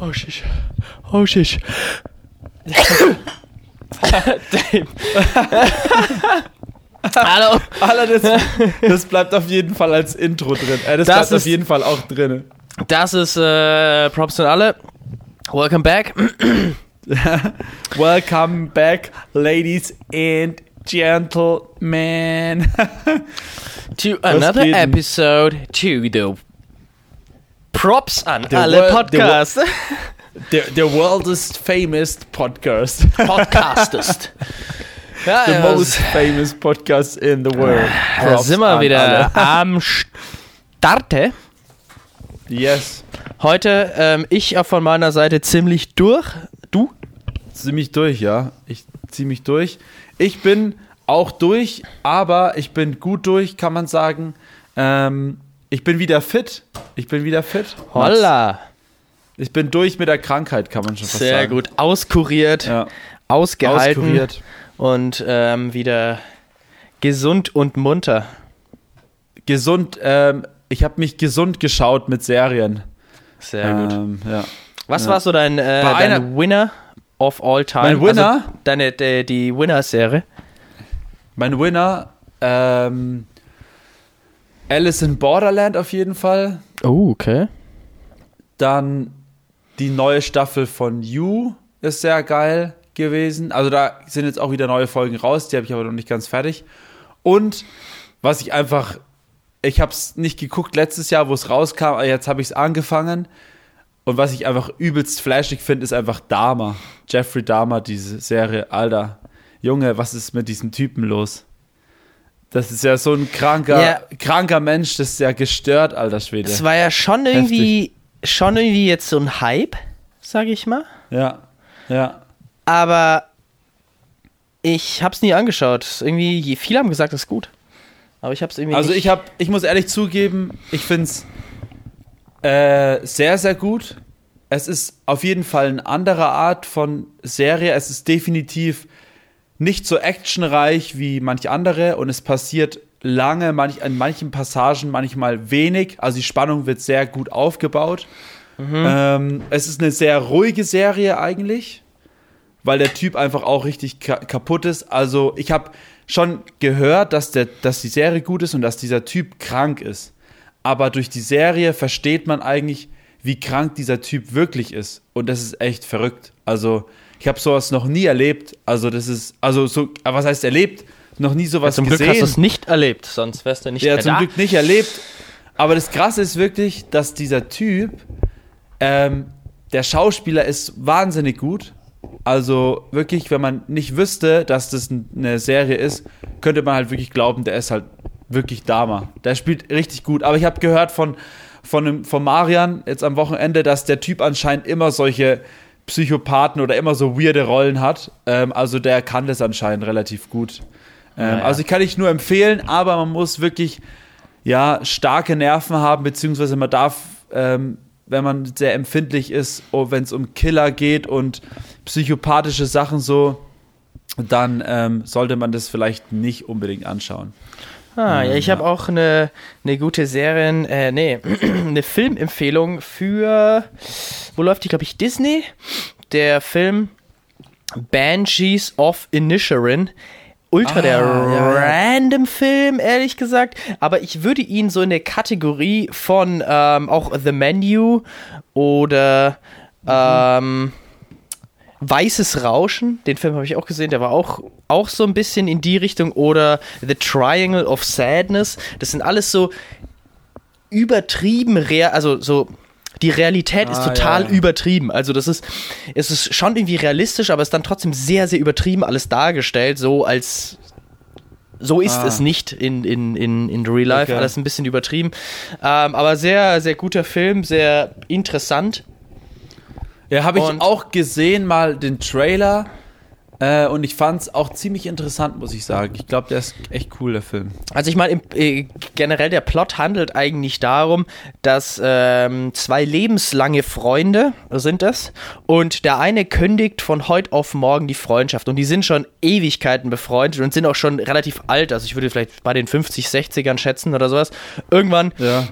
Oh shit. Oh shit. Hallo. Alter, das, das bleibt auf jeden Fall als Intro drin. Äh, das, Das bleibt auf ist- jeden Fall auch drin. Das ist äh, Props an alle. Welcome back. Welcome back, ladies and gentlemen. to another episode to the Props an The alle world- the Podcasts. the, the world's famous podcast. Podcastest. ja, The ja, most famous podcast in the world. da Props sind wir wieder alle. am Starte. Yes. Heute ähm, ich auch von meiner Seite ziemlich durch. Du? Zieh mich durch, ja. Ich zieh mich durch. Ich bin auch durch, aber ich bin gut durch, kann man sagen. Ähm, ich bin wieder fit. Ich bin wieder fit. Holla. Ich bin durch mit der Krankheit, kann man schon fast Sehr sagen. gut. Auskuriert, Ja. ausgehalten Auskuriert. und ähm, wieder gesund und munter. Gesund, ähm, ich habe mich gesund geschaut mit Serien. Sehr gut. Ähm, ja. Was ja. war so dein, äh, dein Winner of all time? Mein Winner? Also deine, die, die Winner-Serie? Mein Winner, ähm, Alice in Borderland auf jeden Fall. Oh, okay. Dann die neue Staffel von You ist sehr geil gewesen. Also da sind jetzt auch wieder neue Folgen raus, die habe ich aber noch nicht ganz fertig. Und was ich einfach, ich habe es nicht geguckt letztes Jahr, wo es rauskam, aber jetzt habe ich es angefangen. Und was ich einfach übelst flashig finde, ist einfach Dahmer. Jeffrey Dahmer, diese Serie. Alter, Junge, was ist mit diesem Typen los? Das ist ja so ein kranker, Ja. kranker Mensch, das ist ja gestört, alter Schwede. Es war ja schon irgendwie, schon irgendwie jetzt so ein Hype, sage ich mal. Ja, ja. Aber ich hab's nie angeschaut. Irgendwie, viele haben gesagt, es ist gut. Aber ich hab's irgendwie Also nicht. ich habe, ich muss ehrlich zugeben, ich finde es äh, sehr, sehr gut. Es ist auf jeden Fall eine andere Art von Serie. Es ist definitiv nicht so actionreich wie manche andere und es passiert lange, manch, in manchen Passagen manchmal wenig. Also die Spannung wird sehr gut aufgebaut. Ähm, es ist eine sehr ruhige Serie eigentlich, weil der Typ einfach auch richtig ka kaputt ist. Also ich habe schon gehört, dass, der, dass die Serie gut ist und dass dieser Typ krank ist. Aber durch die Serie versteht man eigentlich, wie krank dieser Typ wirklich ist. Und das ist echt verrückt. Also ich habe sowas noch nie erlebt. Also das ist, also so, aber was heißt erlebt? Noch nie sowas Zum Glück gesehen. hast du es nicht erlebt, sonst wärst du nicht Ja, mehr zum da. Glück nicht erlebt. Aber das Krasse ist wirklich, dass dieser Typ, ähm, der Schauspieler ist wahnsinnig gut. Also wirklich, wenn man nicht wüsste, dass das eine Serie ist, könnte man halt wirklich glauben, der ist halt wirklich Dama. Der spielt richtig gut. Aber ich habe gehört von, von, von Marian jetzt am Wochenende, dass der Typ anscheinend immer solche Psychopathen oder immer so weirde Rollen hat. Ähm, also der kann das anscheinend relativ gut. Ähm, Naja. Also ich kann ich nur empfehlen, aber man muss wirklich ja, starke Nerven haben, beziehungsweise man darf, ähm, wenn man sehr empfindlich ist, oh, wenn es um Killer geht und psychopathische Sachen so, dann ähm, sollte man das vielleicht nicht unbedingt anschauen. Ah, ja, ich habe auch eine, eine gute Serien, äh, nee, eine Filmempfehlung für, wo läuft die, glaube ich, Disney? Der Film Banshees of Inisherin. Ultra Ah, der ja, ja. random Film, ehrlich gesagt. Aber ich würde ihn so in der Kategorie von ähm, auch The Menu oder ähm, Weißes Rauschen, den Film habe ich auch gesehen, der war auch, auch so ein bisschen in die Richtung. Oder The Triangle of Sadness. Das sind alles so übertrieben real, also so. Die Realität ist Ah, total ja. übertrieben. Also das ist, es ist schon irgendwie realistisch, aber es ist dann trotzdem sehr, sehr übertrieben alles dargestellt, so als so ist Ah. es nicht in, in, in, in Real Life, Okay. alles ein bisschen übertrieben. Ähm, aber sehr, sehr guter Film, sehr interessant. Ja, habe ich Und- auch gesehen, mal den Trailer. Äh, und ich fand es auch ziemlich interessant, muss ich sagen. Ich glaube, der ist echt cool, der Film. Also ich meine, äh, generell der Plot handelt eigentlich darum, dass ähm, zwei lebenslange Freunde sind es und der eine kündigt von heute auf morgen die Freundschaft und die sind schon Ewigkeiten befreundet und sind auch schon relativ alt, also ich würde vielleicht bei den 50, 60ern schätzen oder sowas. Irgendwann ja.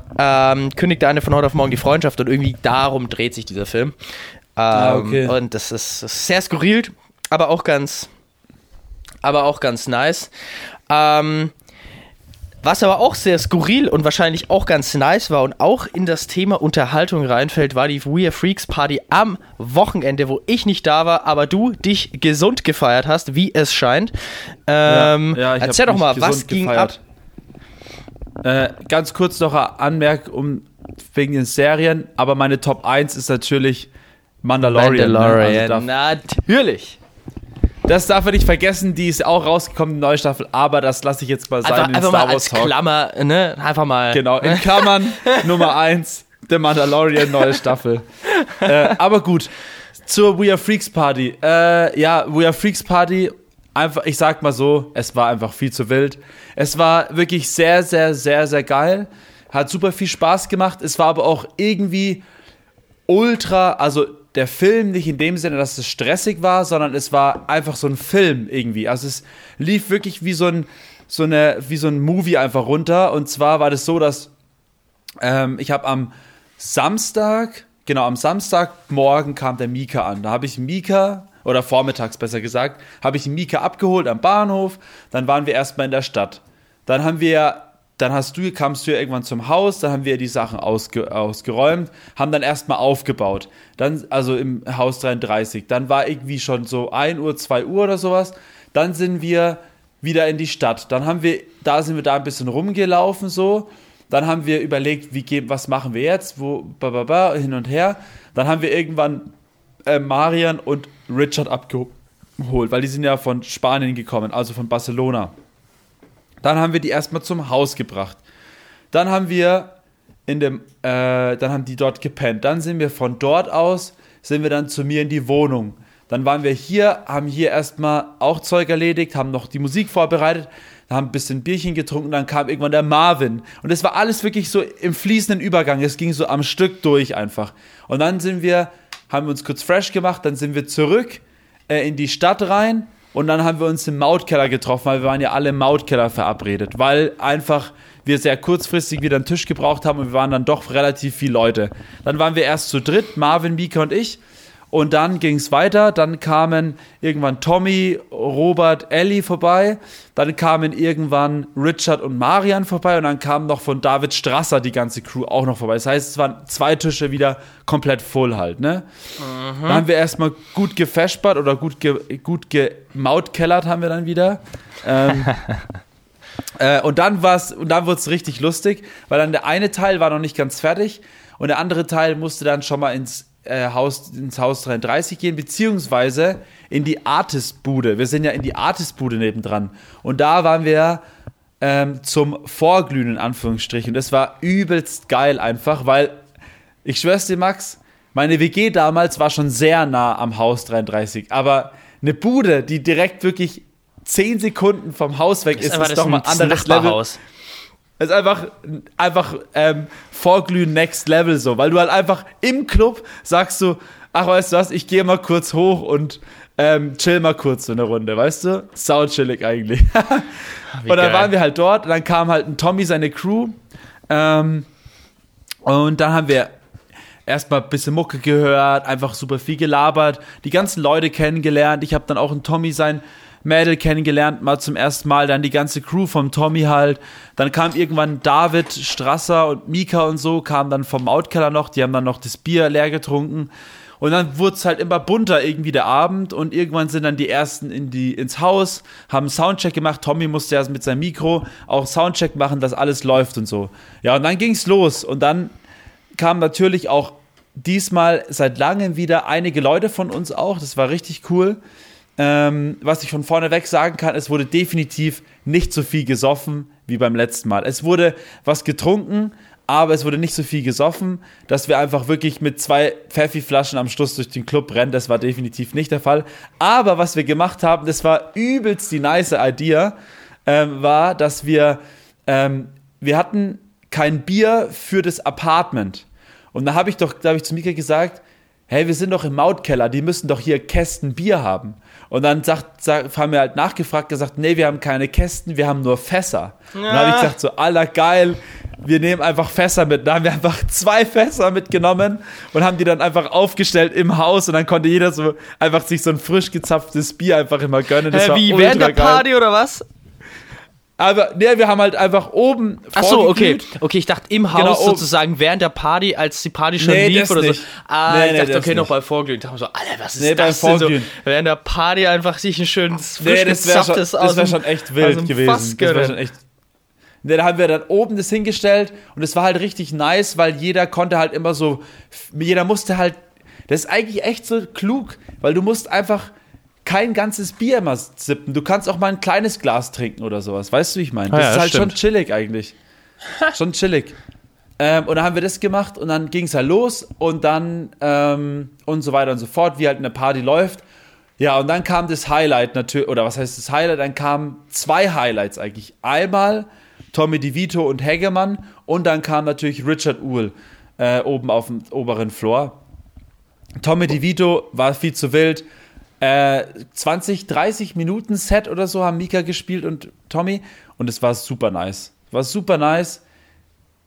ähm, kündigt der eine von heute auf morgen die Freundschaft und irgendwie darum dreht sich dieser Film. Ah, ähm, okay. Und das ist, das ist sehr skurril, aber auch ganz, aber auch ganz nice. Ähm, was aber auch sehr skurril und wahrscheinlich auch ganz nice war und auch in das Thema Unterhaltung reinfällt, war die We Are Freaks Party am Wochenende, wo ich nicht da war, aber du dich gesund gefeiert hast, wie es scheint. Ähm, ja, ja, erzähl doch mal, was ging gefeiert. ab? Äh, ganz kurz noch eine Anmerkung um, wegen den Serien, aber meine Top 1 ist natürlich Mandalorian. Mandalorian, ne? also natürlich. Das darf man nicht vergessen, die ist auch rausgekommen, die neue Staffel, aber das lasse ich jetzt mal sein einfach, in einfach Star mal Wars als Klammer, ne? Einfach mal. Genau, in Klammern Nummer 1, The Mandalorian, neue Staffel. äh, aber gut, zur We Are Freaks Party. Äh, ja, We Are Freaks Party, einfach, ich sag mal so, es war einfach viel zu wild. Es war wirklich sehr, sehr, sehr, sehr geil. Hat super viel Spaß gemacht. Es war aber auch irgendwie ultra, also der Film nicht in dem Sinne, dass es stressig war, sondern es war einfach so ein Film irgendwie. Also es lief wirklich wie so ein, so eine, wie so ein Movie einfach runter. Und zwar war das so, dass ähm, ich habe am Samstag, genau, am Samstagmorgen kam der Mika an. Da habe ich Mika, oder vormittags besser gesagt, habe ich Mika abgeholt am Bahnhof. Dann waren wir erstmal in der Stadt. Dann haben wir dann hast du, kamst du ja irgendwann zum Haus, dann haben wir die Sachen ausge, ausgeräumt, haben dann erstmal aufgebaut. Dann, also im Haus 33. Dann war irgendwie schon so 1 Uhr, 2 Uhr oder sowas. Dann sind wir wieder in die Stadt. Dann haben wir, da sind wir da ein bisschen rumgelaufen so. Dann haben wir überlegt, wie gehen, was machen wir jetzt, wo, ba, ba, ba, hin und her. Dann haben wir irgendwann äh, Marian und Richard abgeholt, weil die sind ja von Spanien gekommen, also von Barcelona. Dann haben wir die erstmal zum Haus gebracht. Dann haben wir in dem, äh, dann haben die dort gepennt. Dann sind wir von dort aus, sind wir dann zu mir in die Wohnung. Dann waren wir hier, haben hier erstmal auch Zeug erledigt, haben noch die Musik vorbereitet, haben ein bisschen Bierchen getrunken, dann kam irgendwann der Marvin. Und es war alles wirklich so im fließenden Übergang. Es ging so am Stück durch einfach. Und dann sind wir, haben wir uns kurz fresh gemacht, dann sind wir zurück äh, in die Stadt rein und dann haben wir uns im Mautkeller getroffen, weil wir waren ja alle im Mautkeller verabredet, weil einfach wir sehr kurzfristig wieder einen Tisch gebraucht haben und wir waren dann doch relativ viele Leute. Dann waren wir erst zu dritt, Marvin, Mika und ich. Und dann ging es weiter. Dann kamen irgendwann Tommy, Robert, Ellie vorbei. Dann kamen irgendwann Richard und Marian vorbei. Und dann kam noch von David Strasser die ganze Crew auch noch vorbei. Das heißt, es waren zwei Tische wieder komplett voll halt. Ne? Mhm. Dann haben wir erstmal gut gefespert oder gut, ge, gut gemautkellert haben wir dann wieder. Ähm, äh, und dann, dann wurde es richtig lustig, weil dann der eine Teil war noch nicht ganz fertig und der andere Teil musste dann schon mal ins äh, Haus, ins Haus 33 gehen, beziehungsweise in die Artist-Bude. Wir sind ja in die Artist-Bude nebendran. Und da waren wir ähm, zum Vorglühen, in Anführungsstrichen. Und das war übelst geil einfach, weil, ich schwör's dir, Max, meine WG damals war schon sehr nah am Haus 33. Aber eine Bude, die direkt wirklich 10 Sekunden vom Haus weg ist, ist, ist doch mal ein anderes Level. Ist einfach, einfach ähm, Vorglühen Next Level so, weil du halt einfach im Club sagst du, ach weißt du was, ich gehe mal kurz hoch und ähm, chill mal kurz so eine Runde, weißt du? Sau chillig eigentlich. und dann geil. waren wir halt dort und dann kam halt ein Tommy, seine Crew ähm, und dann haben wir erstmal ein bisschen Mucke gehört, einfach super viel gelabert, die ganzen Leute kennengelernt. Ich habe dann auch einen Tommy sein Mädel kennengelernt, mal zum ersten Mal, dann die ganze Crew vom Tommy halt. Dann kam irgendwann David Strasser und Mika und so, kamen dann vom Outkeller noch, die haben dann noch das Bier leer getrunken. Und dann wurde es halt immer bunter irgendwie der Abend und irgendwann sind dann die ersten in die, ins Haus, haben Soundcheck gemacht. Tommy musste erst mit seinem Mikro auch Soundcheck machen, dass alles läuft und so. Ja, und dann ging es los und dann kamen natürlich auch diesmal seit langem wieder einige Leute von uns auch. Das war richtig cool. Ähm, was ich von vorne weg sagen kann, es wurde definitiv nicht so viel gesoffen wie beim letzten Mal. Es wurde was getrunken, aber es wurde nicht so viel gesoffen, dass wir einfach wirklich mit zwei Pfeffi-Flaschen am Schluss durch den Club rennen. Das war definitiv nicht der Fall. Aber was wir gemacht haben, das war übelst die nice Idea, ähm, war, dass wir, ähm, wir hatten kein Bier für das Apartment. Und da habe ich doch, da habe ich zu Mika gesagt, hey, wir sind doch im Mautkeller, die müssen doch hier Kästen Bier haben. Und dann sagt, sagt, haben wir halt nachgefragt, gesagt, nee, wir haben keine Kästen, wir haben nur Fässer. Ja. Und dann habe ich gesagt, so, aller geil, wir nehmen einfach Fässer mit. Da haben wir einfach zwei Fässer mitgenommen und haben die dann einfach aufgestellt im Haus und dann konnte jeder so einfach sich so ein frisch gezapftes Bier einfach immer gönnen. Das Hä, wie, während der Party oder was? Aber ne, wir haben halt einfach oben. Ach so, okay. Okay, ich dachte im Haus genau, sozusagen während der Party, als die Party schon nee, lief oder nicht. so. Ah, nee, ich nee, dachte, okay, noch bei Vorglühen. Ich dachte so, Alter, was ist nee, das denn so? Während der Party einfach sich ein schönes frisch nee, das wäre schon, das wär schon echt wild gewesen. Das wäre schon echt. Da haben wir dann oben das hingestellt und es war halt richtig nice, weil jeder konnte halt immer so, jeder musste halt, das ist eigentlich echt so klug, weil du musst einfach kein ganzes Bier immer sippen. Du kannst auch mal ein kleines Glas trinken oder sowas. Weißt du, wie ich meine? Das ah, ja, ist halt stimmt. schon chillig eigentlich. schon chillig. Ähm, und dann haben wir das gemacht und dann ging es halt los und dann ähm, und so weiter und so fort, wie halt eine Party läuft. Ja, und dann kam das Highlight natürlich, oder was heißt das Highlight? Dann kamen zwei Highlights eigentlich. Einmal Tommy DeVito und Hegemann und dann kam natürlich Richard Uhl äh, oben auf dem oberen Floor. Tommy DeVito war viel zu wild äh, 20, 30 Minuten Set oder so haben Mika gespielt und Tommy und es war super nice. War super nice.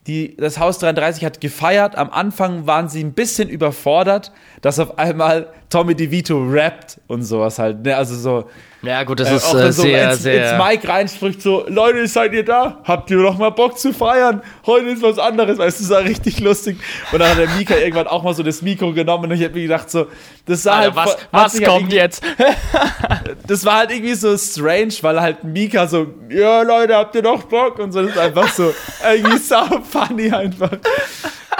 Die, das Haus 33 hat gefeiert. Am Anfang waren sie ein bisschen überfordert, dass auf einmal Tommy DeVito rappt und sowas halt. Ne? Also so. Ja, gut, das äh, ist äh, so sehr, ins, sehr. ins Mike reinspricht so: Leute, seid ihr da? Habt ihr noch mal Bock zu feiern? Heute ist was anderes. Weißt du, das war richtig lustig. Und dann hat der Mika irgendwann auch mal so das Mikro genommen und ich hab mir gedacht, so, das sah Alter, halt. Was, was kommt halt jetzt? das war halt irgendwie so strange, weil halt Mika so: Ja, Leute, habt ihr noch Bock? Und so, das ist einfach so irgendwie so funny einfach.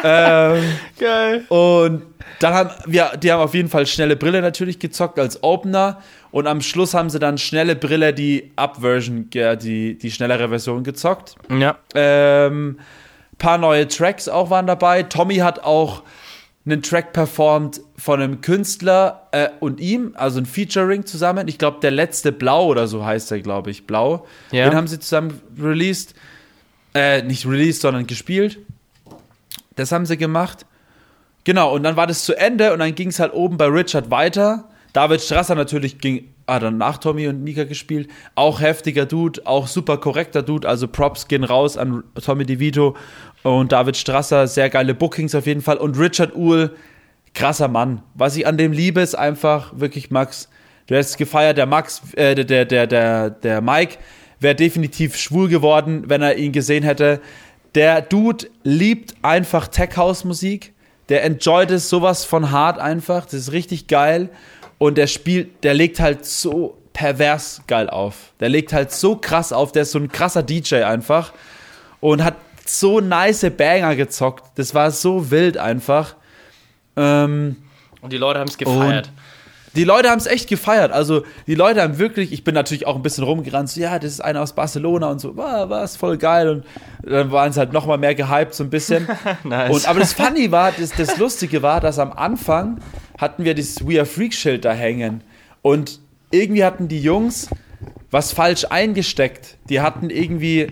Ähm, Geil. Und dann haben wir, die haben auf jeden Fall schnelle Brille natürlich gezockt als Opener und am Schluss haben sie dann schnelle Brille, die Up-Version, die, die schnellere Version gezockt. Ja. Ähm, paar neue Tracks auch waren dabei. Tommy hat auch einen Track performt von einem Künstler äh, und ihm, also ein Featuring zusammen. Ich glaube, der letzte Blau oder so heißt er, glaube ich. Blau. Ja. Den haben sie zusammen released. Äh, nicht released, sondern gespielt. Das haben sie gemacht. Genau, und dann war das zu Ende und dann ging es halt oben bei Richard weiter. David Strasser natürlich ging, ah, dann nach Tommy und Mika gespielt. Auch heftiger Dude, auch super korrekter Dude. Also Props gehen raus an Tommy DeVito und David Strasser. Sehr geile Bookings auf jeden Fall. Und Richard Uhl, krasser Mann. Was ich an dem liebe, ist einfach wirklich Max. Du hast gefeiert, der Max, äh, der, der, der, der Mike wäre definitiv schwul geworden, wenn er ihn gesehen hätte. Der Dude liebt einfach Tech House Musik der enjoyt es sowas von hart einfach. Das ist richtig geil. Und der spielt, der legt halt so pervers geil auf. Der legt halt so krass auf. Der ist so ein krasser DJ einfach. Und hat so nice Banger gezockt. Das war so wild einfach. Ähm, und die Leute haben es gefeiert. Die Leute haben es echt gefeiert. Also, die Leute haben wirklich, ich bin natürlich auch ein bisschen rumgerannt, so, ja, das ist einer aus Barcelona und so, war, es voll geil. Und dann waren es halt nochmal mehr gehypt, so ein bisschen. nice. Und, aber das Funny war, das, das Lustige war, dass am Anfang hatten wir dieses We Are Freak Schild da hängen. Und irgendwie hatten die Jungs was falsch eingesteckt. Die hatten irgendwie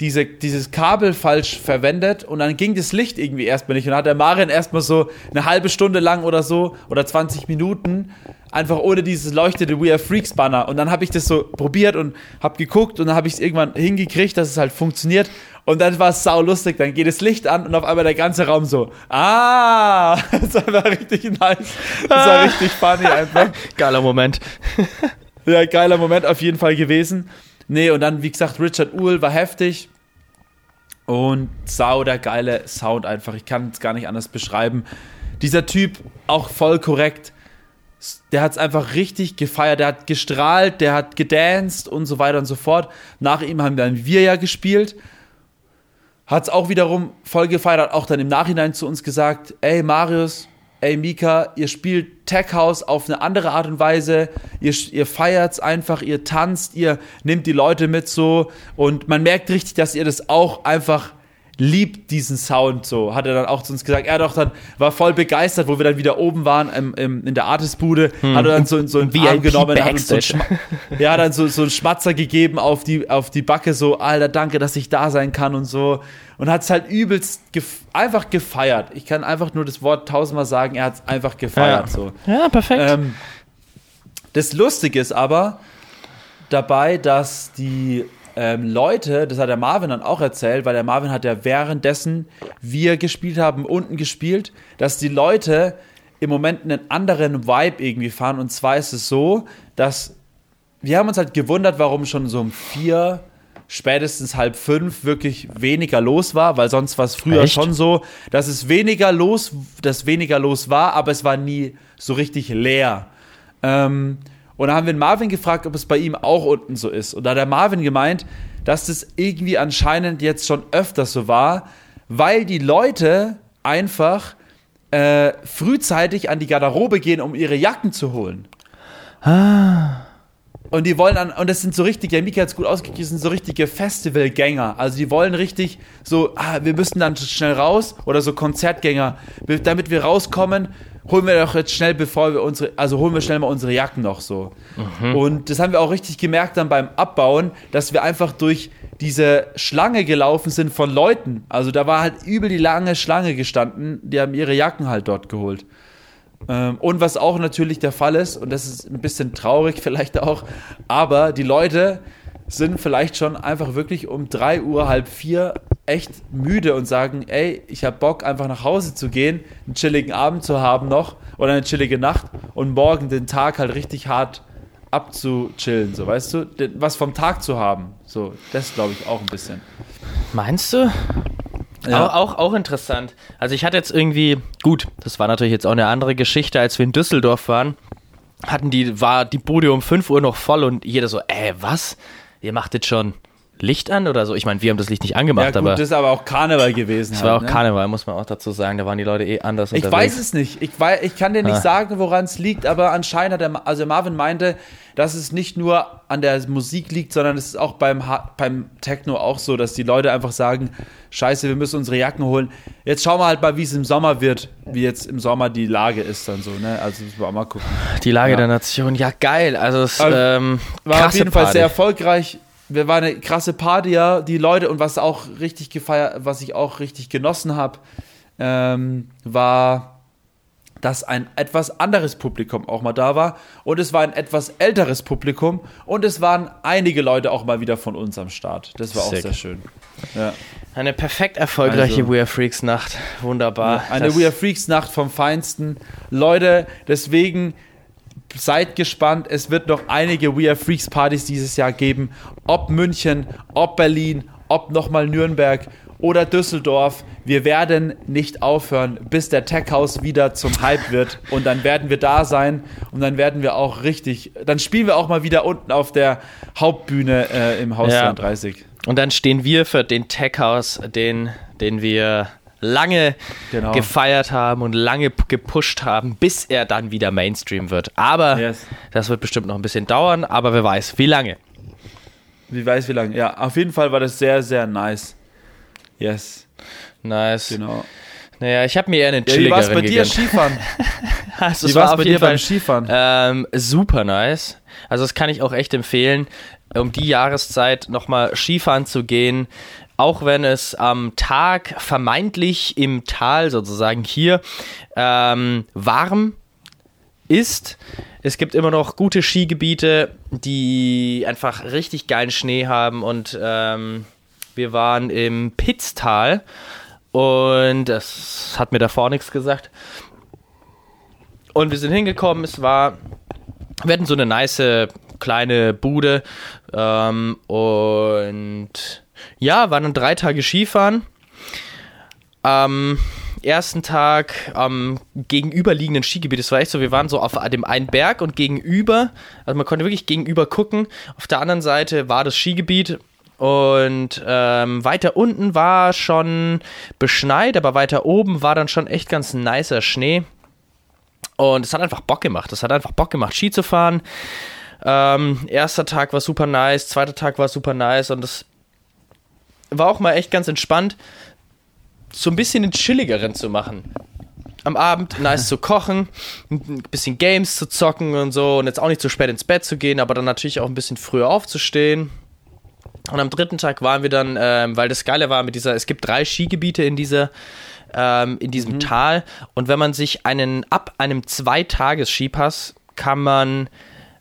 diese, dieses Kabel falsch verwendet und dann ging das Licht irgendwie erstmal nicht. Und dann hat der Marian erstmal so eine halbe Stunde lang oder so oder 20 Minuten einfach ohne dieses leuchtete We Are Freaks Banner. Und dann habe ich das so probiert und habe geguckt und dann habe ich es irgendwann hingekriegt, dass es halt funktioniert. Und dann war es sau lustig. Dann geht das Licht an und auf einmal der ganze Raum so, ah, das war richtig nice. Das war richtig funny einfach. Geiler Moment. ja, geiler Moment auf jeden Fall gewesen. Nee, und dann, wie gesagt, Richard Uhl war heftig. Und sau der geile Sound einfach. Ich kann es gar nicht anders beschreiben. Dieser Typ, auch voll korrekt. Der hat es einfach richtig gefeiert. Der hat gestrahlt, der hat gedanced und so weiter und so fort. Nach ihm haben dann wir ja gespielt. Hat es auch wiederum voll gefeiert. Hat auch dann im Nachhinein zu uns gesagt: Ey, Marius, ey Mika, ihr spielt Tech House auf eine andere Art und Weise, ihr, ihr feiert's einfach, ihr tanzt, ihr nehmt die Leute mit so. Und man merkt richtig, dass ihr das auch einfach liebt diesen Sound so, hat er dann auch zu uns gesagt. Er doch dann war voll begeistert, wo wir dann wieder oben waren im, im, in der Artistbude, hm. hat er dann so, so einen Arm genommen, hat uns so einen ja, dann so, so einen Schmatzer gegeben auf die, auf die Backe, so, Alter, danke, dass ich da sein kann und so. Und hat es halt übelst gef einfach gefeiert. Ich kann einfach nur das Wort tausendmal sagen, er hat es einfach gefeiert. Ja, so. ja perfekt. Ähm, das Lustige ist aber dabei, dass die ähm, Leute, das hat der Marvin dann auch erzählt, weil der Marvin hat ja währenddessen wir gespielt haben, unten gespielt, dass die Leute im Moment einen anderen Vibe irgendwie fahren. Und zwar ist es so, dass wir haben uns halt gewundert, warum schon so um vier, spätestens halb fünf wirklich weniger los war, weil sonst war es früher Echt? schon so, dass es weniger los, dass weniger los war, aber es war nie so richtig leer. Ähm, und da haben wir den Marvin gefragt, ob es bei ihm auch unten so ist. Und da hat der Marvin gemeint, dass das irgendwie anscheinend jetzt schon öfters so war, weil die Leute einfach äh, frühzeitig an die Garderobe gehen, um ihre Jacken zu holen. Ah. Und die wollen an, und das sind so richtige, der Mika hat es gut ausgekriegt, sind so richtige Festivalgänger. Also die wollen richtig so, ah, wir müssen dann schnell raus oder so Konzertgänger, damit wir rauskommen, holen wir doch jetzt schnell, bevor wir unsere, also holen wir schnell mal unsere Jacken noch so. Mhm. Und das haben wir auch richtig gemerkt dann beim Abbauen, dass wir einfach durch diese Schlange gelaufen sind von Leuten. Also da war halt übel die lange Schlange gestanden, die haben ihre Jacken halt dort geholt. Ähm, und was auch natürlich der Fall ist, und das ist ein bisschen traurig vielleicht auch, aber die Leute sind vielleicht schon einfach wirklich um 3 Uhr, halb vier echt müde und sagen, ey, ich habe Bock einfach nach Hause zu gehen, einen chilligen Abend zu haben noch oder eine chillige Nacht und morgen den Tag halt richtig hart abzuchillen, so weißt du, was vom Tag zu haben. So, das glaube ich auch ein bisschen. Meinst du? Ja. Auch, auch, auch interessant. Also ich hatte jetzt irgendwie, gut, das war natürlich jetzt auch eine andere Geschichte, als wir in Düsseldorf waren, hatten die, war die Bude um 5 Uhr noch voll und jeder so, ey, was? Ihr macht jetzt schon Licht an oder so? Ich meine, wir haben das Licht nicht angemacht, ja, gut, aber. Das ist aber auch Karneval gewesen. Das halt, war auch ne? Karneval, muss man auch dazu sagen. Da waren die Leute eh anders Ich unterwegs. weiß es nicht. Ich, weiß, ich kann dir nicht ah. sagen, woran es liegt, aber anscheinend hat er, also Marvin meinte, dass es nicht nur an der Musik liegt, sondern es ist auch beim, beim Techno auch so, dass die Leute einfach sagen, scheiße, wir müssen unsere Jacken holen. Jetzt schauen wir halt mal, wie es im Sommer wird, wie jetzt im Sommer die Lage ist dann so, ne? Also müssen wir auch mal gucken. Die Lage ja. der Nation, ja geil. Also es ähm, war auf jeden Fall sehr erfolgreich. Wir waren eine krasse Party, ja. Die Leute und was auch richtig gefeiert, was ich auch richtig genossen habe, ähm, war dass ein etwas anderes Publikum auch mal da war und es war ein etwas älteres Publikum und es waren einige Leute auch mal wieder von uns am Start. Das war Sick. auch sehr schön. Ja. Eine perfekt erfolgreiche also, We Are Freaks Nacht. Wunderbar. Ja, eine We Are Freaks Nacht vom Feinsten. Leute, deswegen seid gespannt. Es wird noch einige We Are Freaks Partys dieses Jahr geben. Ob München, ob Berlin, ob nochmal Nürnberg oder Düsseldorf. Wir werden nicht aufhören, bis der Tech House wieder zum Hype wird. Und dann werden wir da sein und dann werden wir auch richtig, dann spielen wir auch mal wieder unten auf der Hauptbühne äh, im Haus ja. 32. Und dann stehen wir für den Tech House, den, den wir lange genau. gefeiert haben und lange gepusht haben, bis er dann wieder Mainstream wird. Aber yes. das wird bestimmt noch ein bisschen dauern, aber wer weiß, wie lange. Wie weiß, wie lange. Ja, auf jeden Fall war das sehr, sehr nice. Yes. Nice. Genau. Naja, ich habe mir eher einen ja, Wie war bei dir Skifahren? also, wie war es bei dir beim Skifahren? Ähm, super nice. Also das kann ich auch echt empfehlen, um die Jahreszeit nochmal Skifahren zu gehen. Auch wenn es am Tag vermeintlich im Tal sozusagen hier ähm, warm ist. Es gibt immer noch gute Skigebiete, die einfach richtig geilen Schnee haben und ähm, wir waren im Pitztal und das hat mir davor nichts gesagt. Und wir sind hingekommen, es war, wir hatten so eine nice kleine Bude ähm, und ja, waren dann drei Tage Skifahren. Am ersten Tag am gegenüberliegenden Skigebiet, das war echt so, wir waren so auf dem einen Berg und gegenüber, also man konnte wirklich gegenüber gucken. Auf der anderen Seite war das Skigebiet und ähm, weiter unten war schon beschneit, aber weiter oben war dann schon echt ganz nicer Schnee. Und es hat einfach Bock gemacht. Es hat einfach Bock gemacht, Ski zu fahren. Ähm, erster Tag war super nice, zweiter Tag war super nice und es war auch mal echt ganz entspannt. so ein bisschen den chilligeren zu machen. Am Abend nice zu kochen, ein bisschen Games zu zocken und so und jetzt auch nicht zu spät ins Bett zu gehen, aber dann natürlich auch ein bisschen früher aufzustehen. Und am dritten Tag waren wir dann, ähm, weil das Geile war mit dieser, es gibt drei Skigebiete in dieser, ähm, in diesem mhm. Tal und wenn man sich einen, ab einem Zweitages-Skipass kann man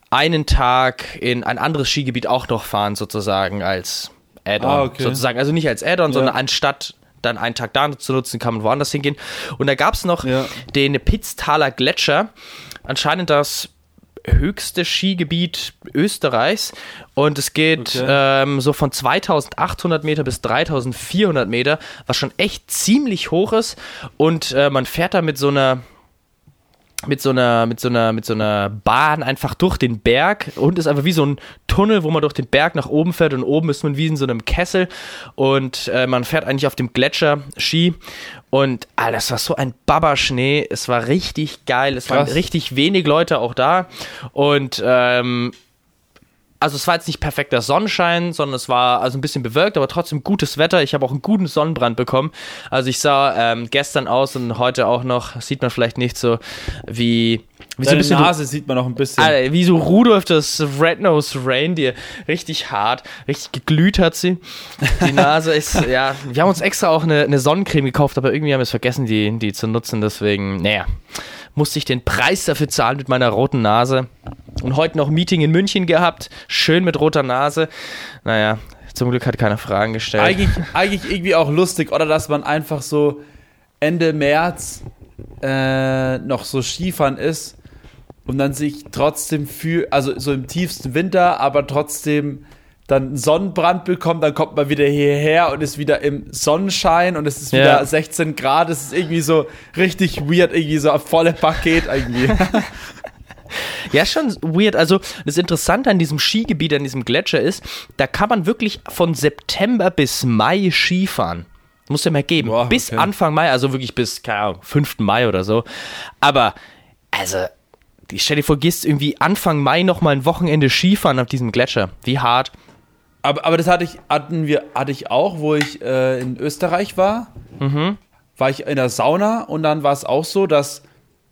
einen Tag in ein anderes Skigebiet auch noch fahren, sozusagen als Add-on. Ah, okay. Sozusagen. Also nicht als Add-on, ja. sondern anstatt dann einen Tag da zu nutzen, kann man woanders hingehen. Und da gab es noch ja. den Pitztaler Gletscher. Anscheinend das höchste Skigebiet Österreichs und es geht okay. ähm, so von 2800 Meter bis 3400 Meter, was schon echt ziemlich hoch ist und äh, man fährt da mit so einer mit so einer mit so einer mit so einer Bahn einfach durch den Berg und ist einfach wie so ein Tunnel, wo man durch den Berg nach oben fährt und oben ist man wie in so einem Kessel und äh, man fährt eigentlich auf dem Gletscher Ski und Alter, das war so ein Baba-Schnee, es war richtig geil, es Krass. waren richtig wenig Leute auch da und ähm, also es war jetzt nicht perfekter Sonnenschein, sondern es war also ein bisschen bewölkt, aber trotzdem gutes Wetter. Ich habe auch einen guten Sonnenbrand bekommen. Also ich sah ähm, gestern aus und heute auch noch, sieht man vielleicht nicht so wie wie Deine so Nase sieht man noch ein bisschen. Alter, wie so Rudolf das Red-Nosed Reindeer. Richtig hart, richtig geglüht hat sie. Die Nase ist, ja, wir haben uns extra auch eine, eine Sonnencreme gekauft, aber irgendwie haben wir es vergessen, die, die zu nutzen. Deswegen, naja, musste ich den Preis dafür zahlen mit meiner roten Nase. Und heute noch Meeting in München gehabt, schön mit roter Nase. Naja, zum Glück hat keiner Fragen gestellt. Eigentlich, eigentlich irgendwie auch lustig, oder dass man einfach so Ende März äh, noch so Skifahren ist und dann sich trotzdem fühlt, also so im tiefsten Winter, aber trotzdem dann einen Sonnenbrand bekommt, dann kommt man wieder hierher und ist wieder im Sonnenschein und es ist wieder ja. 16 Grad. Es ist irgendwie so richtig weird, irgendwie so ein volle Paket irgendwie. Ja, schon weird. Also, das Interessante an diesem Skigebiet, an diesem Gletscher ist, da kann man wirklich von September bis Mai Skifahren. Muss ja mal geben. Boah, bis okay. Anfang Mai, also wirklich bis, keine Ahnung, 5. Mai oder so. Aber, also, ich stell dir vor, gehst irgendwie Anfang Mai nochmal ein Wochenende Skifahren auf diesem Gletscher. Wie hart. Aber, aber das hatte ich, hatten wir, hatte ich auch, wo ich äh, in Österreich war. Mhm. War ich in der Sauna und dann war es auch so, dass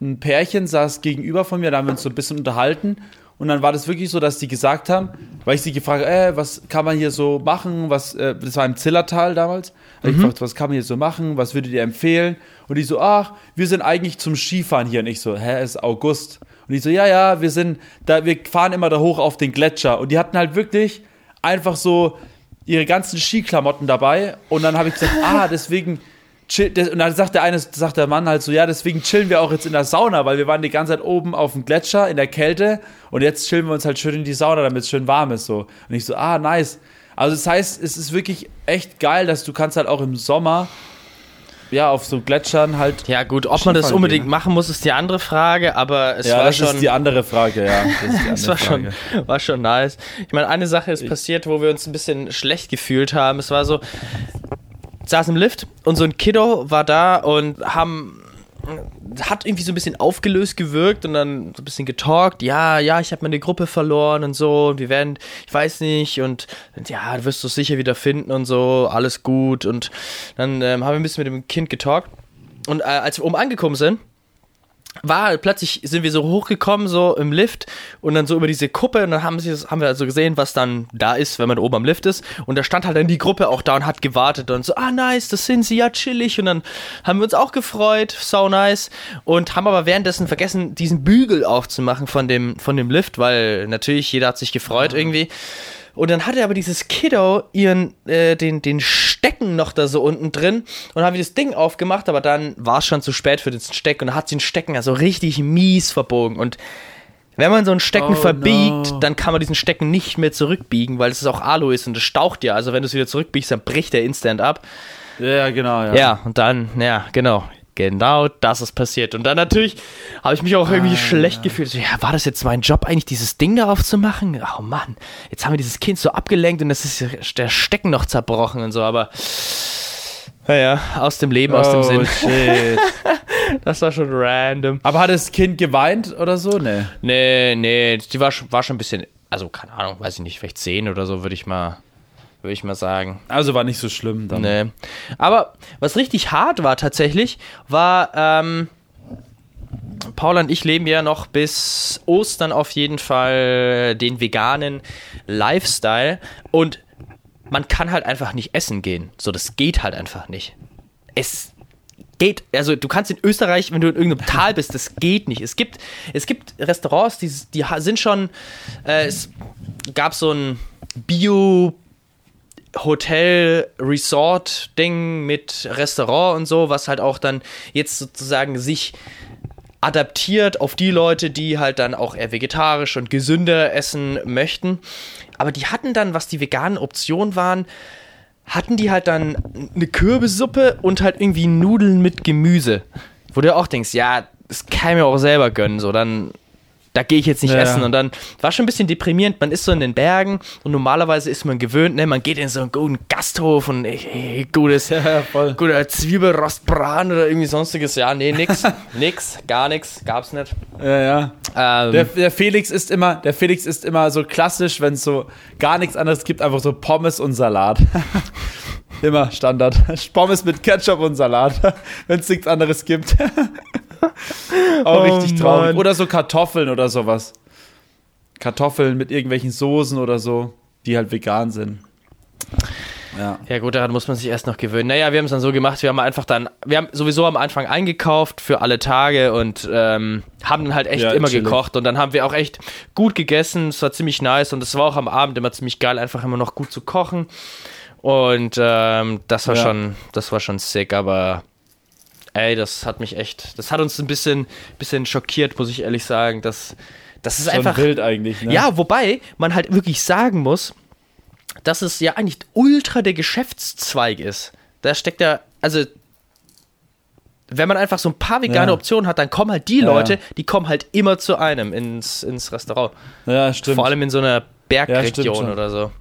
ein Pärchen saß gegenüber von mir, da haben wir uns so ein bisschen unterhalten. Und dann war das wirklich so, dass die gesagt haben, weil ich sie gefragt habe, äh, was kann man hier so machen? Was, äh, das war im Zillertal damals. Mhm. Ich gefragt, was kann man hier so machen? Was würdet ihr empfehlen? Und die so, ach, wir sind eigentlich zum Skifahren hier. Und ich so, hä, es ist August. Und die so, ja, ja, wir sind da, wir fahren immer da hoch auf den Gletscher. Und die hatten halt wirklich einfach so ihre ganzen Skiklamotten dabei. Und dann habe ich gesagt, ah, deswegen chill, und dann sagt der eine, sagt der Mann halt so, ja, deswegen chillen wir auch jetzt in der Sauna, weil wir waren die ganze Zeit oben auf dem Gletscher in der Kälte und jetzt chillen wir uns halt schön in die Sauna, damit es schön warm ist so. Und ich so, ah, nice. Also das heißt, es ist wirklich echt geil, dass du kannst halt auch im Sommer ja, auf so Gletschern halt. Ja, gut, ob man das unbedingt gehen. machen muss, ist die andere Frage, aber es ja, war das schon. Das ist die andere Frage, ja. Es war, Schon, war schon nice. Ich meine, eine Sache ist passiert, wo wir uns ein bisschen schlecht gefühlt haben. Es war so, saß im Lift und so ein Kiddo war da und haben hat irgendwie so ein bisschen aufgelöst gewirkt und dann so ein bisschen getalkt. Ja, ja, ich habe meine Gruppe verloren und so. Und wir werden, ich weiß nicht, und, ja, du wirst es sicher wieder finden und so, alles gut. Und dann ähm, haben wir ein bisschen mit dem Kind getalkt. Und äh, als wir oben angekommen sind, war plötzlich sind wir so hochgekommen so im Lift und dann so über diese Kuppe und dann haben, sie, haben wir also gesehen, was dann da ist, wenn man oben am Lift ist. Und da stand halt dann die Gruppe auch da und hat gewartet und so, ah nice, das sind sie, ja chillig. Und dann haben wir uns auch gefreut, so nice. Und haben aber währenddessen vergessen, diesen Bügel aufzumachen von dem, von dem Lift, weil natürlich jeder hat sich gefreut irgendwie und dann hatte aber dieses Kiddo ihren, äh, den, den Stecken noch da so unten drin und haben wir das Ding aufgemacht, aber dann war es schon zu spät für den Steck und dann hat sie den Stecken also richtig mies verbogen und wenn man so einen Stecken oh, verbiegt, no. dann kann man diesen Stecken nicht mehr zurückbiegen, weil es auch Alu ist und es staucht ja. Also wenn du es wieder zurückbiegst, dann bricht der instant ab. Ja, genau, ja. Ja, und dann, ja, genau. Genau das ist passiert. Und dann natürlich habe ich mich auch irgendwie ah, schlecht gefühlt. So, ja, war das jetzt mein Job, eigentlich dieses Ding darauf zu machen? Oh Mann, jetzt haben wir dieses Kind so abgelenkt und das ist der Stecken noch zerbrochen und so, aber naja, aus dem Leben, aus dem oh, Sinn. Shit. das war schon random. Aber hat das Kind geweint oder so? Nee. Nee, nee, die war, war schon ein bisschen, also keine Ahnung, weiß ich nicht, vielleicht zehn oder so, würde ich mal würde ich mal sagen. Also war nicht so schlimm dann. Nee. Aber was richtig hart war tatsächlich, war, ähm, Paula und ich leben ja noch bis Ostern auf jeden Fall den veganen Lifestyle und man kann halt einfach nicht essen gehen. So, das geht halt einfach nicht. Es geht, also du kannst in Österreich, wenn du in irgendeinem Tal bist, das geht nicht. Es gibt, es gibt Restaurants, die, die sind schon, äh, es gab so ein Bio- Hotel, Resort-Ding mit Restaurant und so, was halt auch dann jetzt sozusagen sich adaptiert auf die Leute, die halt dann auch eher vegetarisch und gesünder essen möchten. Aber die hatten dann, was die veganen Optionen waren, hatten die halt dann eine Kürbissuppe und halt irgendwie Nudeln mit Gemüse. Wo du auch denkst, ja, das kann ich mir auch selber gönnen, so dann. Da gehe ich jetzt nicht Ja. essen. Und dann war schon ein bisschen deprimierend. Man ist so in den Bergen und normalerweise ist man gewöhnt, ne? Man geht in so einen guten Gasthof und ey, ey, gutes, Ja, voll. guter Zwiebelrostbraten oder irgendwie sonstiges. Ja, nee, nix. nix, gar nix, gab's nicht. Ja, ja. Ähm, Der, der Felix ist immer, der Felix ist immer so klassisch, wenn es so gar nichts anderes gibt, einfach so Pommes und Salat. immer Standard. Pommes mit Ketchup und Salat, wenn es nichts anderes gibt. Auch Oh richtig traurig. Mann. Oder so Kartoffeln oder sowas. Kartoffeln mit irgendwelchen Soßen oder so, die halt vegan sind. Ja. Ja gut, daran muss man sich erst noch gewöhnen. Naja, wir haben es dann so gemacht, wir haben einfach dann, wir haben sowieso am Anfang eingekauft für alle Tage und ähm, haben dann halt echt Ja, immer chillig. gekocht und dann haben wir auch echt gut gegessen, es war ziemlich nice und es war auch am Abend immer ziemlich geil, einfach immer noch gut zu kochen und ähm, das war Ja. schon, das war schon sick, aber ey, das hat mich echt, das hat uns ein bisschen, bisschen schockiert, muss ich ehrlich sagen, dass das ist Schon einfach, wild eigentlich, ne? ja, wobei man halt wirklich sagen muss, dass es ja eigentlich ultra der Geschäftszweig ist. Da steckt ja, also wenn man einfach so ein paar vegane Ja. Optionen hat, dann kommen halt die Ja, Leute, ja. die kommen halt immer zu einem ins, ins Restaurant. Ja, stimmt. Vor allem in so einer Bergregion oder so.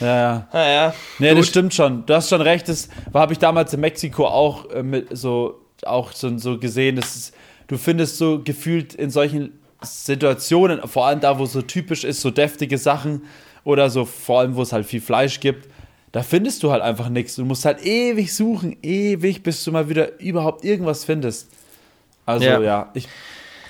Ja, ja. Naja. Nee, Gut. das stimmt schon. Du hast schon recht. Das habe ich damals in Mexiko auch äh, mit so auch so, so gesehen. Das ist, du findest so gefühlt in solchen Situationen, vor allem da, wo es so typisch ist, so deftige Sachen oder so, vor allem, wo es halt viel Fleisch gibt, da findest du halt einfach nichts. Du musst halt ewig suchen, ewig, bis du mal wieder überhaupt irgendwas findest. Also Ja. ja, ich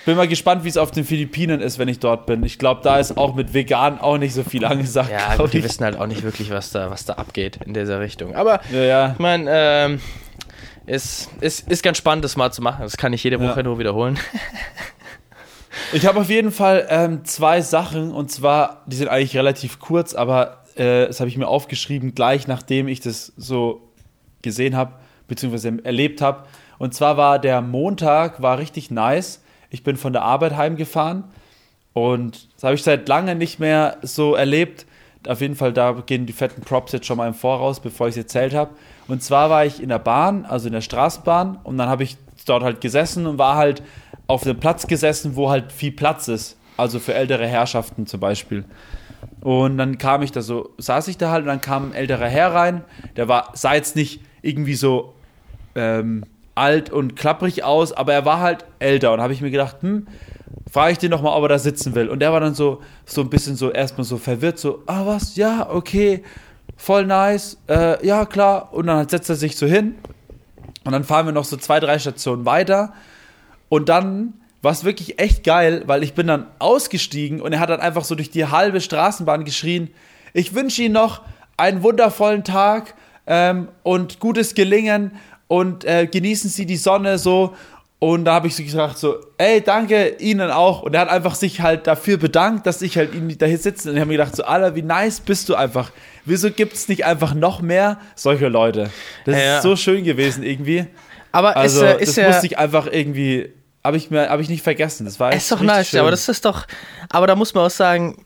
bin mal gespannt, wie es auf den Philippinen ist, wenn ich dort bin. Ich glaube, da ist auch mit vegan auch nicht so viel angesagt. Ja, gut, die wissen halt auch nicht wirklich, was da, was da abgeht in dieser Richtung. Aber Ja, ja. ich meine, ähm, ist, ist, ist ganz spannend, das mal zu machen. Das kann ich jede Ja. Woche nur wiederholen. Ich habe auf jeden Fall ähm, zwei Sachen und zwar, die sind eigentlich relativ kurz, aber äh, das habe ich mir aufgeschrieben, gleich nachdem ich das so gesehen habe, beziehungsweise erlebt habe. Und zwar war der Montag, war richtig nice. Ich bin von der Arbeit heimgefahren und das habe ich seit lange nicht mehr so erlebt. Auf jeden Fall, da gehen die fetten Props jetzt schon mal im Voraus, bevor ich es erzählt habe. Und zwar war ich in der Bahn, also in der Straßenbahn, und dann habe ich dort halt gesessen und war halt auf einem Platz gesessen, wo halt viel Platz ist. Also für ältere Herrschaften zum Beispiel. Und dann kam ich da so, saß ich da halt und dann kam ein älterer Herr rein. Der war, sah jetzt nicht irgendwie so ähm, alt und klapprig aus, aber er war halt älter. Und habe ich mir gedacht, hm, frage ich den noch mal, ob er da sitzen will. Und der war dann so, so ein bisschen so erstmal so verwirrt, so, ah was, ja, okay, voll nice, äh, ja klar. Und dann setzt er sich so hin. Und dann fahren wir noch so zwei, drei Stationen weiter. Und dann war es wirklich echt geil, weil ich bin dann ausgestiegen und er hat dann einfach so durch die halbe Straßenbahn geschrien, ich wünsche Ihnen noch einen wundervollen Tag ähm, und gutes Gelingen und äh, genießen Sie die Sonne so. Und da habe ich so gesagt so, ey, danke Ihnen auch. Und er hat einfach sich halt dafür bedankt, dass ich halt ihn da hier sitze. Und ich habe mir gedacht so, Alter, wie nice bist du einfach. Wieso gibt es nicht einfach noch mehr solche Leute? Das Ja. ist so schön gewesen irgendwie. Aber Also, es äh, ist das ja. musste ich einfach irgendwie, habe ich mir, habe ich nicht vergessen. Das war Es ist doch nice, schön. aber das ist doch. Aber da muss man auch sagen,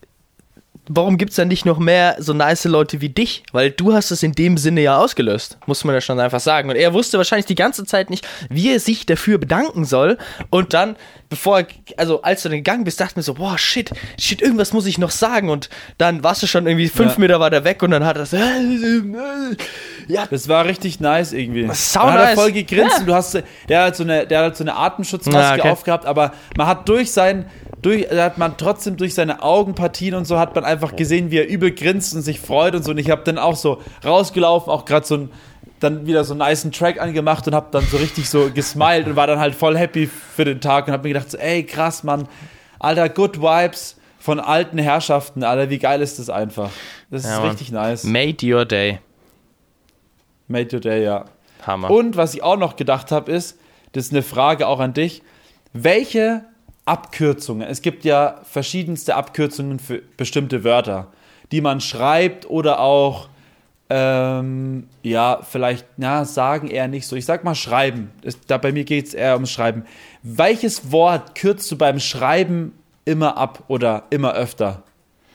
warum gibt es dann nicht noch mehr so nice Leute wie dich? Weil du hast es in dem Sinne ja ausgelöst, muss man ja schon einfach sagen. Und er wusste wahrscheinlich die ganze Zeit nicht, wie er sich dafür bedanken soll. Und dann, bevor er, also als du dann gegangen bist, dachte mir so, boah, shit, shit, irgendwas muss ich noch sagen. Und dann warst du schon irgendwie fünf Ja. Meter weiter weg und dann hat er so, Ja. Das war richtig nice irgendwie. Dann hat er nice. voll gegrinst Ja. und du hast, der hat so eine, der hat so eine Atemschutzmaske okay. aufgehabt, aber man hat durch sein, durch, da hat man trotzdem durch seine Augenpartien und so hat man einfach gesehen, wie er übel grinst und sich freut und so. Und ich habe dann auch so rausgelaufen, auch gerade so ein, dann wieder so einen niceen Track angemacht und habe dann so richtig so gesmiled und war dann halt voll happy für den Tag und habe mir gedacht, so, ey krass, Mann, Alter, good vibes von alten Herrschaften, Alter, wie geil ist das einfach. Das Ja, ist Mann. richtig nice. Made your day. Made your day, ja. Hammer. Und was ich auch noch gedacht habe, ist, das ist eine Frage auch an dich, welche Abkürzungen, es gibt ja verschiedenste Abkürzungen für bestimmte Wörter, die man schreibt oder auch, ähm, ja, vielleicht, na, sagen eher nicht so. Ich sag mal schreiben. Das, da bei mir geht es eher ums Schreiben. Welches Wort kürzt du beim Schreiben immer ab oder immer öfter?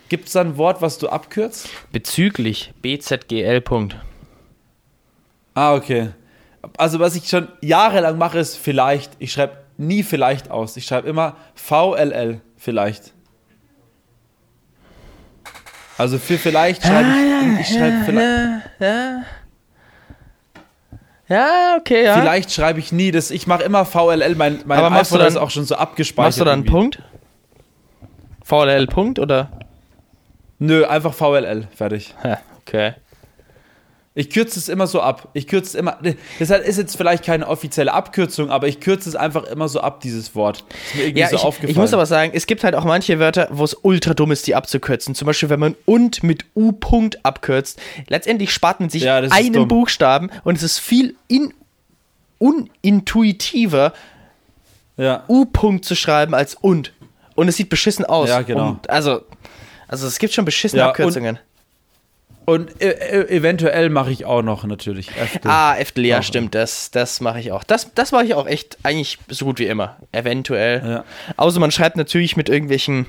Gibt es da ein Wort, was du abkürzt? Bezüglich BZGL. Punkt. Ah, okay. Also, was ich schon jahrelang mache, ist vielleicht. Ich schreibe nie vielleicht aus. Ich schreibe immer VLL vielleicht. Also für vielleicht schreibe ich, ich schreibe vielleicht, Ja. Ja, okay, ja. vielleicht schreibe ich nie das. Ich mache immer VLL. Mein, mein Aber machst du iPhone ist dann- auch schon so abgespeichert. Machst du dann einen. Punkt? VLL Punkt oder? Nö, einfach VLL. Fertig. Okay. Ich kürze es immer so ab. Ich kürze es immer. Das ist jetzt vielleicht keine offizielle Abkürzung, aber ich kürze es einfach immer so ab, dieses Wort. Ist mir irgendwie Ja, so ich, aufgefallen. ich muss aber sagen, es gibt halt auch manche Wörter, wo es ultra dumm ist, die abzukürzen. Zum Beispiel, wenn man und mit U-Punkt abkürzt. Letztendlich spart man sich Ja, einen dumm. Buchstaben und es ist viel in, unintuitiver, ja. U-Punkt zu schreiben als und. Und es sieht beschissen aus. Ja, genau. Und, also, also es gibt schon beschissene Ja, und- Abkürzungen. Und äh, äh, eventuell mache ich auch noch natürlich. Eftel. Ah, Eftel, ja, Auch. stimmt, das, das mache ich auch. Das, das mache ich auch echt eigentlich so gut wie immer. Eventuell. Ja. Außer man schreibt natürlich mit irgendwelchen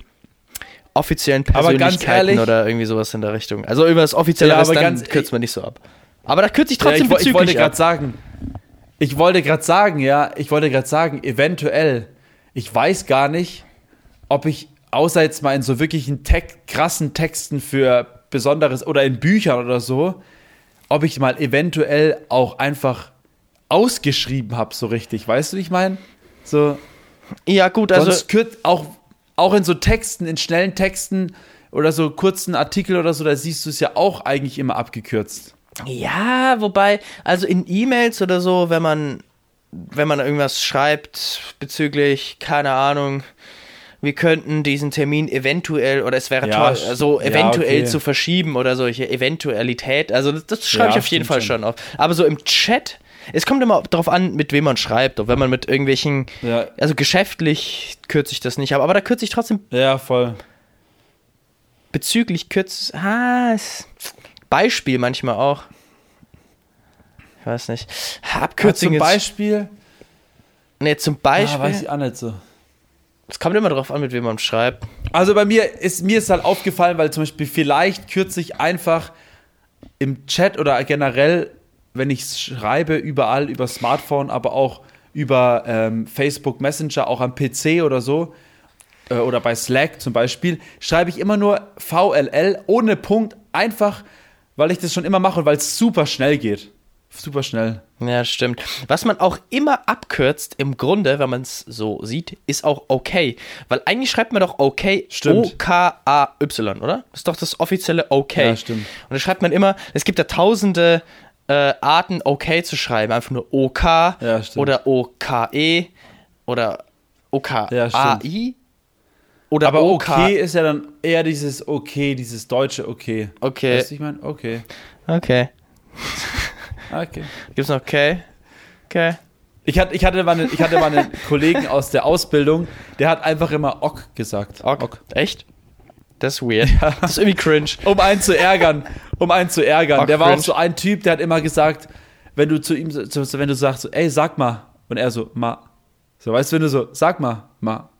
offiziellen Persönlichkeiten ehrlich- oder irgendwie sowas in der Richtung. Also über das offizielle Ja, aber dann ganz- kürzt man nicht so ab. Aber da kürze ich Ja, trotzdem ich, wo- ich wollte gerade sagen, ich wollte gerade sagen, ja, ich wollte gerade sagen, eventuell, ich weiß gar nicht, ob ich außer jetzt mal in so wirklichen Tek krassen Texten für Besonderes oder in Büchern oder so, ob ich mal eventuell auch einfach ausgeschrieben habe, so richtig. Weißt du, wie ich meine? So, Ja, gut, also sonst kürzt auch, auch in so Texten, in schnellen Texten oder so kurzen Artikel oder so, da siehst du es ja auch eigentlich immer abgekürzt. Ja, wobei, also in E-Mails oder so, wenn man, wenn man irgendwas schreibt bezüglich, keine Ahnung, wir könnten diesen Termin eventuell oder es wäre Ja, toll, so ja, eventuell okay. zu verschieben oder solche Eventualität. Also das, das schreibe Ja, ich auf jeden Fall schon. auf. Aber so im Chat, es kommt immer darauf an, mit wem man schreibt. Ob wenn man mit irgendwelchen, Ja. also geschäftlich kürze ich das nicht, aber, aber da kürze ich trotzdem Ja, voll. bezüglich kürz. Ah, Beispiel manchmal auch. Ich weiß nicht. Abkürzung zum jetzt. Beispiel. Nee, zum Beispiel. weiß ich auch nicht so. Es kommt immer darauf an, mit wem man schreibt. Also bei mir ist mir ist halt aufgefallen, weil zum Beispiel vielleicht kürze ich einfach im Chat oder generell, wenn ich schreibe, überall über Smartphone, aber auch über ähm, Facebook Messenger, auch am PC oder so, äh, oder bei Slack zum Beispiel, schreibe ich immer nur VLL ohne Punkt, einfach, weil ich das schon immer mache und weil es super schnell geht. Super schnell. Ja, stimmt. Was man auch immer abkürzt, im Grunde, wenn man es so sieht, ist auch okay. Weil eigentlich schreibt man doch okay Stimmt. O-K-A-Y, oder? Das ist doch das offizielle okay. Ja, stimmt. Und da schreibt man immer, es gibt ja tausende äh, Arten, okay zu schreiben. Einfach nur OK Ja, stimmt. oder OKE oder Ja, OKAI oder Aber OK. okay ist ja dann eher dieses okay, dieses deutsche okay. Okay. Weißt du, ich meine? Okay. Okay. Okay. Gibt's noch okay? Okay. Ich hatte, ich hatte, mal einen, ich hatte mal einen Kollegen aus der Ausbildung, der hat einfach immer Ok gesagt. Ok. Echt? Das ist weird. Das ist irgendwie cringe. Um einen zu ärgern. Um einen zu ärgern. Ok, der war cringe. auch so ein Typ, der hat immer gesagt, wenn du zu ihm, wenn du sagst, so, ey, sag mal. Und er so, ma. So, weißt du, wenn du so, sag mal, ma.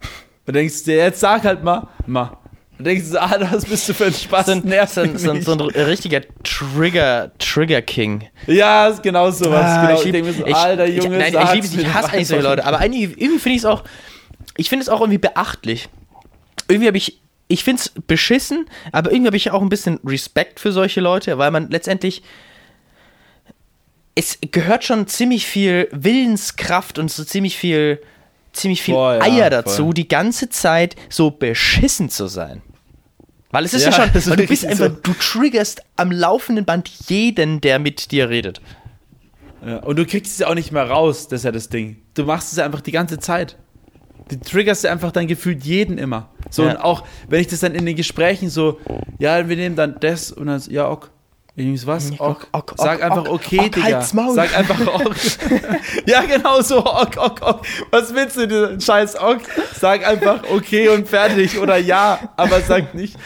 Und denkst du dir, jetzt sag halt mal, ma. Und denkst du, so, ah, was bist du für ein Spaß? So ein, Nervt so, ein, so, ein, mich. so ein richtiger Trigger, Trigger King. Ja, ist genau sowas. Ah, genau. ich, Ich, lieb, mir so, ich, alter ich, Junge, nein, ich liebe es, ich hasse eigentlich solche. Leute, aber eigentlich, irgendwie finde ich es auch, ich finde es auch irgendwie beachtlich. Irgendwie habe ich, ich finde es beschissen, aber irgendwie habe ich auch ein bisschen Respekt für solche Leute, weil man letztendlich, es gehört schon ziemlich viel Willenskraft und so ziemlich viel, ziemlich viel Voll, ja, Eier dazu, voll. die ganze Zeit so beschissen zu sein. Weil es ist ja, Ja, schon, weil du bist einfach, so. du triggerst am laufenden Band jeden, der mit dir redet. Ja, und du kriegst es ja auch nicht mehr raus, das ist ja das Ding. Du machst es ja einfach die ganze Zeit. Du triggerst ja einfach dann gefühlt jeden immer. So, Ja. und auch, wenn ich das dann in den Gesprächen so, ja, wir nehmen dann das und dann, so, ja, ok. Nehme was? Ok. Ok, ok, Sag einfach ok, okay, ok, Digga. halt's Maul. Sag einfach ok. ja, genau so, ok, ok, ok. Was willst du, denn? scheiß ok? Sag einfach okay und fertig oder ja, aber sag nicht,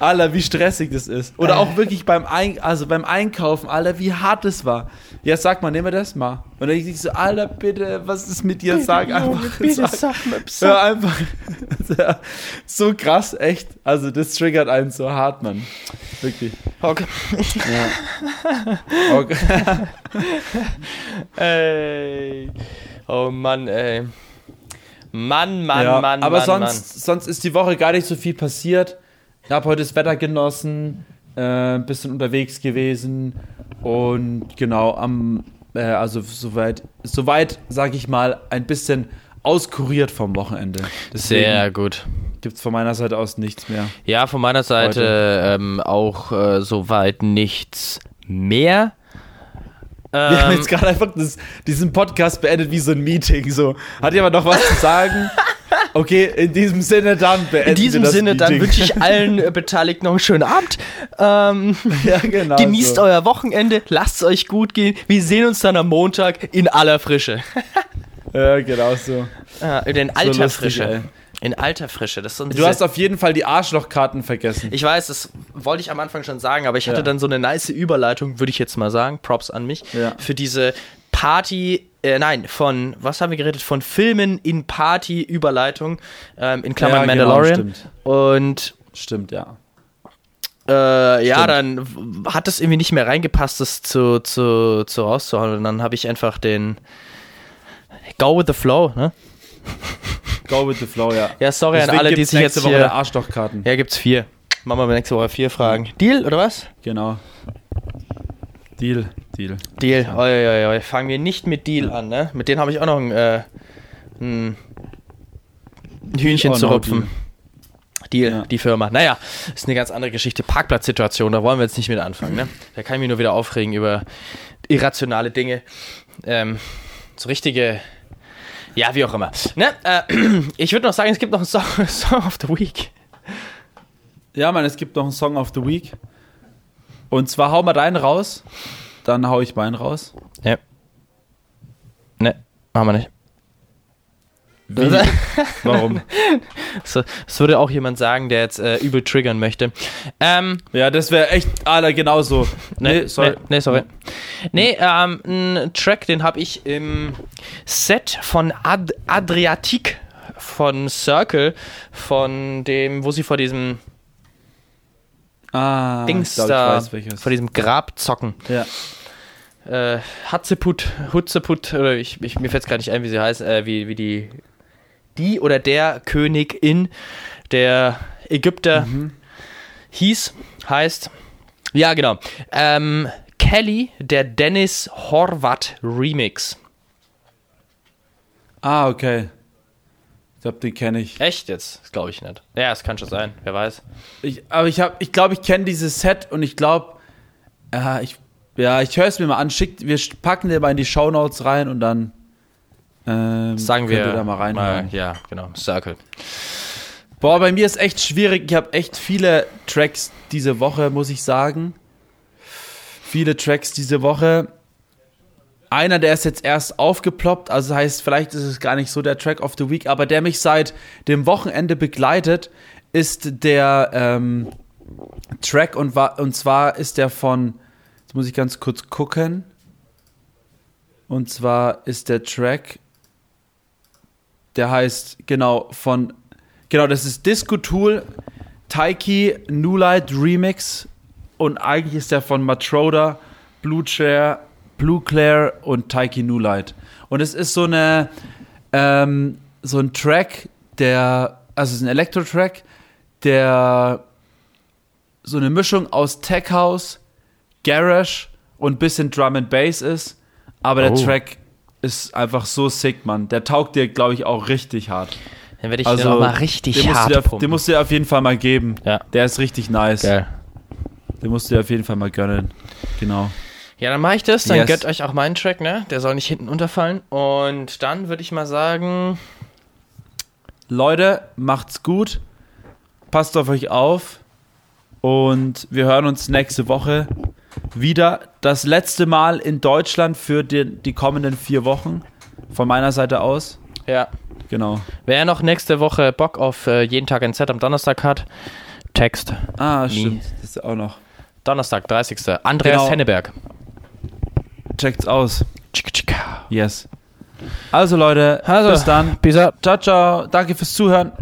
Alter, wie stressig das ist. Oder auch wirklich beim, Ein also beim Einkaufen, Alter, wie hart das war. Ja, sag mal, nehmen wir das mal. Und dann ich so, Alter, bitte, was ist mit dir? Sag einfach. sag, sag mir, Hör einfach. So krass, echt. Also das triggert einen so hart, Mann. Wirklich. Okay. Ja. Okay. Ey. Oh Mann, ey. Mann, Mann, ja, Mann, aber Mann, sonst, sonst ist die Woche gar nicht so viel passiert. Ich habe heute das Wetter genossen, äh, ein bisschen unterwegs gewesen und genau am, äh, also soweit, soweit sage ich mal, ein bisschen auskuriert vom Wochenende. Sehr gut. gibt es von meiner Seite aus nichts mehr. Ja, von meiner Seite ähm, auch äh, soweit nichts mehr. Wir haben Ähm, jetzt gerade einfach das, diesen Podcast beendet wie so ein Meeting. So, hat jemand noch was zu sagen? Okay, in diesem Sinne dann beenden in diesem Sinne, dann Meeting. wünsche ich allen äh, Beteiligten noch einen schönen Abend. Ähm, ja, genau genießt so. euer Wochenende, lasst es euch gut gehen. Wir sehen uns dann am Montag in aller Frische. Ja, genau so. Äh, in alter lustig, Frische. ey. In alter Frische. Das so Du hast auf jeden Fall die Arschlochkarten vergessen. Ich weiß, das wollte ich am Anfang schon sagen, aber ich hatte Ja. dann so eine nice Überleitung, würde ich jetzt mal sagen. Props an mich. Ja. Für diese Party, äh, nein, von, was haben wir geredet? Von Filmen in Party-Überleitung, ähm, in Klammern Ja, genau, Mandalorian. stimmt. Und Stimmt, ja. äh, ja, dann hat es irgendwie nicht mehr reingepasst, das zu, zu, zu rauszuhauen. Und dann habe ich einfach den Go with the Flow, ne? Go with the flow, ja. Ja, sorry Deswegen an alle, die sich jetzt Woche hier... Arschlochkarten. Ja, gibt's vier. Machen wir nächste Woche vier Fragen. Deal, oder was? Genau. Deal, Deal. Deal. Oi, oi, oi. Fangen wir nicht mit Deal an, ne? Mit denen habe ich auch noch ein, äh, ein Hühnchen zu rupfen. Deal, Ja. die Firma. Naja, ist eine ganz andere Geschichte. Parkplatzsituation, da wollen wir jetzt nicht mit anfangen, ne? Da kann ich mich nur wieder aufregen über irrationale Dinge. Ähm, so richtige. Ja, wie auch immer. Ne? Äh, ich würde noch sagen, es gibt noch einen Song, Song of the Week. Ja, Mann, es gibt noch einen Song of the Week. Und zwar hau mal deinen raus, dann hau ich meinen raus. Ja. Ne, machen wir nicht. Wie? Warum? So, das würde auch jemand sagen, der jetzt äh, übel triggern möchte. Ähm, Ja, das wäre echt, Alter, genauso. nee, Nee, sorry. Nee, nee, sorry. Nee, ähm, ein Track, den habe ich im Set von Ad Adriatic von Circle, von dem, wo sie vor diesem Ah, Dings ich glaub, da, ich weiß welches. vor diesem Grab zocken. Ja. Äh, Hatzeput, Hutzeput, oder ich, ich, mir fällt es gar nicht ein, wie sie heißt, äh, wie, wie die, die oder der Königin der Ägypter Mhm. hieß, heißt, ja genau, ähm, Kelly, der Dennis Horvath Remix. Ah, okay. Ich glaube, den kenne ich. Echt jetzt? Das glaube ich nicht. Ja, es kann schon sein, wer weiß. ich. Aber ich habe, ich glaube, ich kenne dieses Set und ich glaube, äh, ich, ja, ich höre es mir mal an. Schickt, wir packen den mal in die Shownotes rein und dann ähm, Sagen wir da mal reinhören. ja, genau, Circle. Boah, bei mir ist echt schwierig. Ich habe echt viele Tracks diese Woche, muss ich sagen. Viele Tracks diese Woche. Einer, der ist jetzt erst aufgeploppt, also heißt, vielleicht ist es gar nicht so der Track of the Week, aber der mich seit dem Wochenende begleitet, ist der ähm, Track und, und zwar ist der von, jetzt muss ich ganz kurz gucken. Und zwar ist der Track, der heißt, genau, von, genau, das ist Disco Tool, Taiki, New Light Remix und eigentlich ist der von Matroda, Blue Chair, Blue Claire und Taiki New Light. Und es ist so eine, ähm, so ein Track, der, also es ist ein Elektro-Track, der so eine Mischung aus Tech House, Garage und bisschen Drum and Bass ist. Aber der Oh. Track ist einfach so sick, Mann. Der taugt dir, glaube ich, auch richtig hart. Dann werde ich Also, den nochmal richtig den musst, hart du dir, den musst du dir auf jeden Fall mal geben. Ja. Der ist richtig nice. Geil. Den musst du dir auf jeden Fall mal gönnen. Genau. Ja, dann mache ich das. Dann Yes. gönnt euch auch meinen Track, ne? Der soll nicht hinten unterfallen. Und dann würde ich mal sagen, Leute, macht's gut. Passt auf euch auf. Und wir hören uns nächste Woche wieder. Das letzte Mal in Deutschland für die, die kommenden vier Wochen. Von meiner Seite aus. ja. Genau. Wer noch nächste Woche Bock auf äh, jeden Tag ein Set am Donnerstag hat, Text. Ah, Nie. stimmt. Das ist auch noch. Donnerstag, 30. Andreas Genau. Henneberg. Checkt's aus. Yes. Also Leute, Also, bis dann. Out. Ciao, ciao. Danke fürs Zuhören.